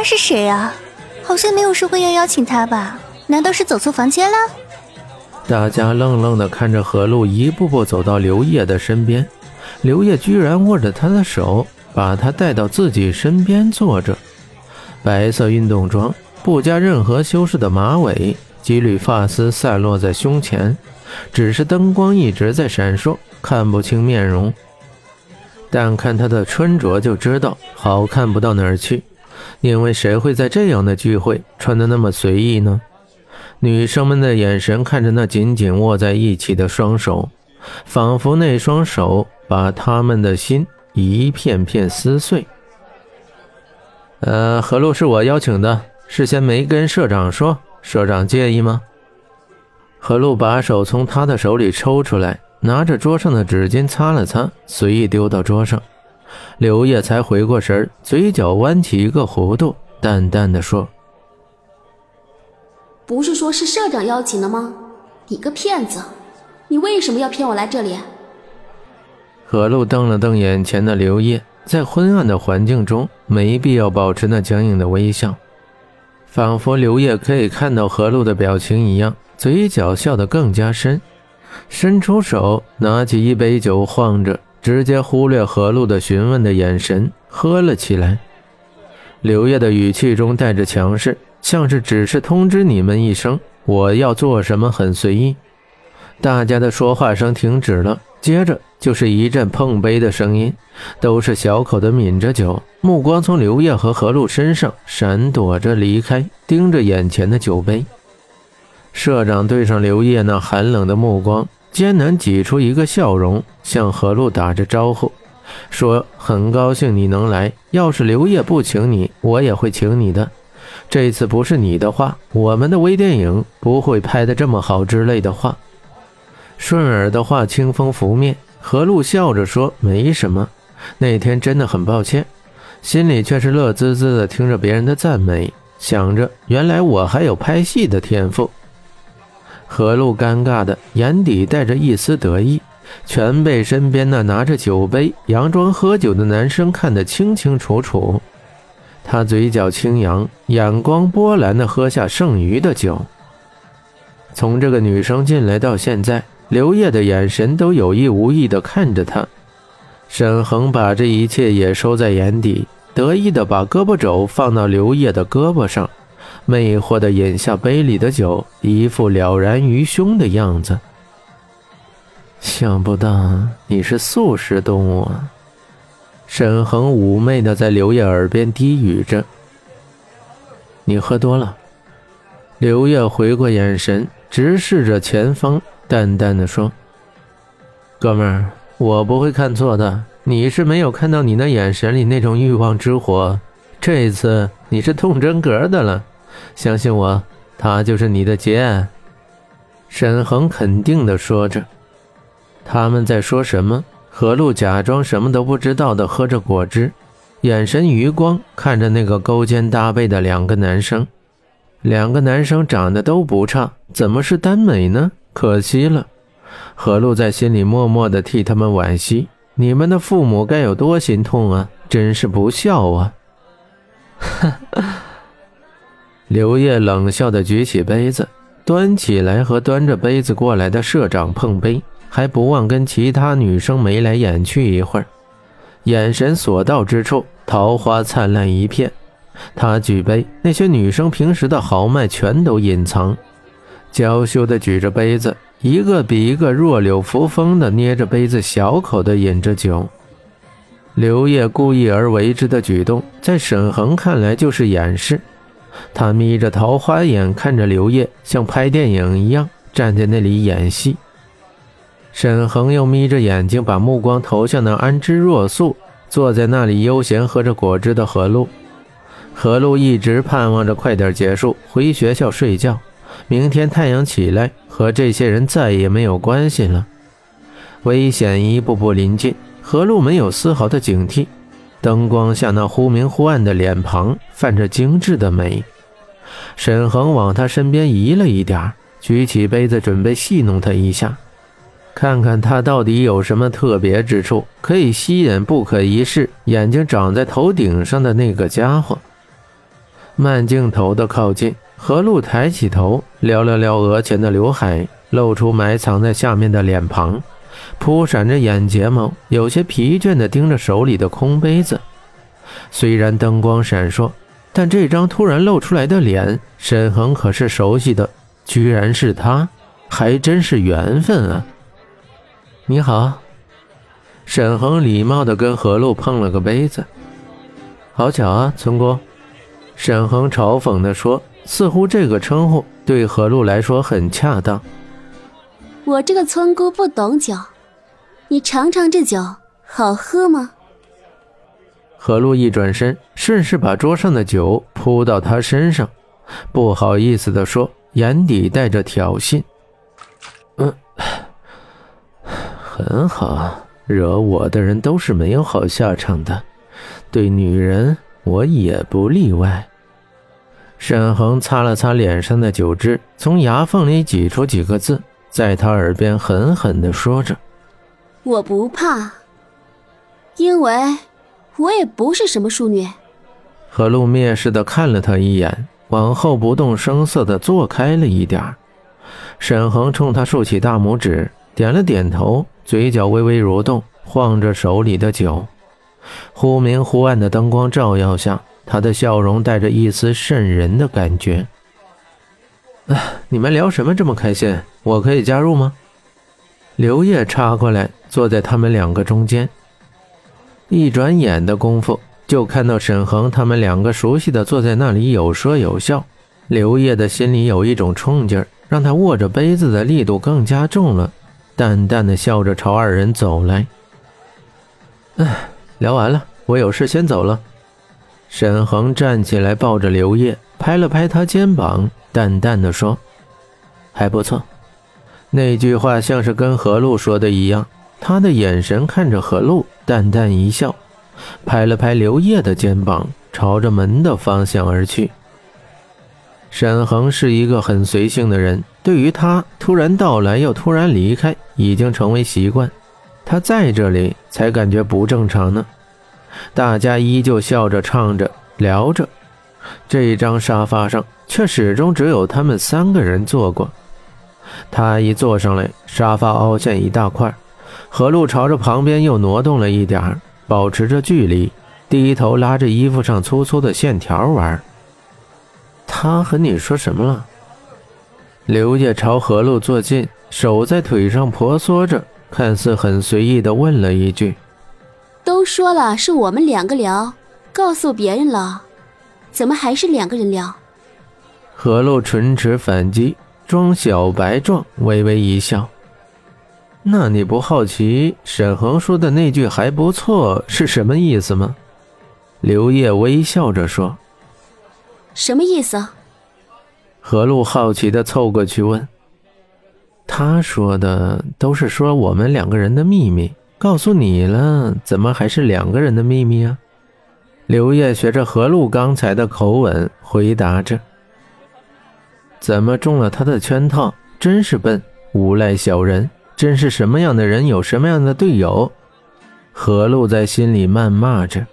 他是谁啊？好像没有说过要邀请他吧？难道是走错房间了？大家愣愣地看着何露一步步走到刘烨的身边，刘烨居然握着他的手，把他带到自己身边坐着。白色运动装，不加任何修饰的马尾，几缕发丝散落在胸前，只是灯光一直在闪烁，看不清面容。但看他的穿着就知道好看不到哪儿去，因为谁会在这样的聚会穿得那么随意呢？女生们的眼神看着那紧紧握在一起的双手，仿佛那双手把他们的心一片片撕碎。呃，何璐是我邀请的，事先没跟社长说，社长介意吗？何璐把手从他的手里抽出来，拿着桌上的纸巾擦了擦，随意丢到桌上。刘烨才回过神嘴角弯起一个弧度，淡淡的说。不是说是社长邀请的吗？你个骗子！你为什么要骗我来这里？何璐瞪了瞪眼前的刘烨，在昏暗的环境中，没必要保持那僵硬的微笑，仿佛刘烨可以看到何璐的表情一样，嘴角笑得更加深，伸出手拿起一杯酒，晃着，直接忽略何璐的询问的眼神，喝了起来。刘烨的语气中带着强势。像是只是通知你们一声，我要做什么很随意。大家的说话声停止了，接着就是一阵碰杯的声音，都是小口的抿着酒，目光从刘烨和何璐身上闪躲着离开，盯着眼前的酒杯。社长对上刘烨那寒冷的目光，艰难挤出一个笑容，向何璐打着招呼，说：“很高兴你能来，要是刘烨不请你，我也会请你的。”这次不是你的话，我们的微电影不会拍得这么好之类的话。顺耳的话清风拂面，何璐笑着说：“没什么，那天真的很抱歉。”心里却是乐滋滋的，听着别人的赞美，想着原来我还有拍戏的天赋。何露尴尬的眼底带着一丝得意，全被身边那拿着酒杯、佯装喝酒的男生看得清清楚楚。他嘴角轻扬，眼光波澜地喝下剩余的酒。从这个女生进来到现在，刘烨的眼神都有意无意地看着他。沈恒把这一切也收在眼底，得意地把胳膊肘放到刘烨的胳膊上，魅惑的饮下杯里的酒，一副了然于胸的样子。想不到你是素食动物啊！沈恒妩媚的在刘烨耳边低语着：“你喝多了。”刘烨回过眼神，直视着前方，淡淡的说：“哥们儿，我不会看错的。你是没有看到你那眼神里那种欲望之火，这次你是动真格的了。相信我，他就是你的劫。”沈恒肯定的说着：“他们在说什么？”何璐假装什么都不知道的喝着果汁，眼神余光看着那个勾肩搭背的两个男生。两个男生长得都不差，怎么是耽美呢？可惜了。何璐在心里默默的替他们惋惜。你们的父母该有多心痛啊！真是不孝啊！哈。刘烨冷笑的举起杯子，端起来和端着杯子过来的社长碰杯。还不忘跟其他女生眉来眼去一会儿，眼神所到之处，桃花灿烂一片。他举杯，那些女生平时的豪迈全都隐藏，娇羞的举着杯子，一个比一个弱柳扶风的捏着杯子，小口的饮着酒。刘烨故意而为之的举动，在沈恒看来就是掩饰。他眯着桃花眼看着刘烨，像拍电影一样站在那里演戏。沈恒又眯着眼睛，把目光投向那安之若素坐在那里悠闲喝着果汁的何露。何露一直盼望着快点结束，回学校睡觉。明天太阳起来，和这些人再也没有关系了。危险一步步临近，何露没有丝毫的警惕。灯光下那忽明忽暗的脸庞，泛着精致的美。沈恒往他身边移了一点举起杯子准备戏弄他一下。看看他到底有什么特别之处，可以吸引不可一世、眼睛长在头顶上的那个家伙。慢镜头的靠近，何露抬起头，撩了撩额前的刘海，露出埋藏在下面的脸庞，扑闪着眼睫毛，有些疲倦地盯着手里的空杯子。虽然灯光闪烁，但这张突然露出来的脸，沈恒可是熟悉的，居然是他，还真是缘分啊！你好，沈恒礼貌地跟何露碰了个杯子。好巧啊，村姑。沈恒嘲讽地说，似乎这个称呼对何露来说很恰当。我这个村姑不懂酒，你尝尝这酒，好喝吗？何露一转身，顺势把桌上的酒扑到他身上，不好意思地说，眼底带着挑衅：“嗯，很好，惹我的人都是没有好下场的，对女人我也不例外。”沈恒擦了擦脸上的酒汁，从牙缝里挤出几个字，在他耳边狠狠地说着：“我不怕，因为……”我也不是什么淑女。何露蔑视的看了他一眼，往后不动声色的坐开了一点沈恒冲他竖起大拇指，点了点头，嘴角微微蠕动，晃着手里的酒。忽明忽暗的灯光照耀下，他的笑容带着一丝渗人的感觉。你们聊什么这么开心？我可以加入吗？刘烨插过来，坐在他们两个中间。一转眼的功夫，就看到沈恒他们两个熟悉的坐在那里有说有笑。刘烨的心里有一种冲劲儿，让他握着杯子的力度更加重了，淡淡的笑着朝二人走来。唉，聊完了，我有事先走了。沈恒站起来，抱着刘烨，拍了拍他肩膀，淡淡的说：“还不错。”那句话像是跟何露说的一样。他的眼神看着何露，淡淡一笑，拍了拍刘烨的肩膀，朝着门的方向而去。沈恒是一个很随性的人，对于他突然到来又突然离开，已经成为习惯。他在这里才感觉不正常呢。大家依旧笑着、唱着、聊着，这张沙发上却始终只有他们三个人坐过。他一坐上来，沙发凹陷一大块。何露朝着旁边又挪动了一点保持着距离，低头拉着衣服上粗粗的线条玩。他和你说什么了？刘烨朝何露坐近，手在腿上婆娑着，看似很随意的问了一句：“都说了是我们两个聊，告诉别人了，怎么还是两个人聊？”何露唇齿反击，装小白状，微微一笑。那你不好奇沈恒说的那句还不错是什么意思吗？刘烨微笑着说：“什么意思？”何露好奇的凑过去问：“他说的都是说我们两个人的秘密，告诉你了，怎么还是两个人的秘密啊？”刘烨学着何露刚才的口吻回答着：“怎么中了他的圈套？真是笨，无赖小人。”真是什么样的人有什么样的队友，何璐在心里谩骂着。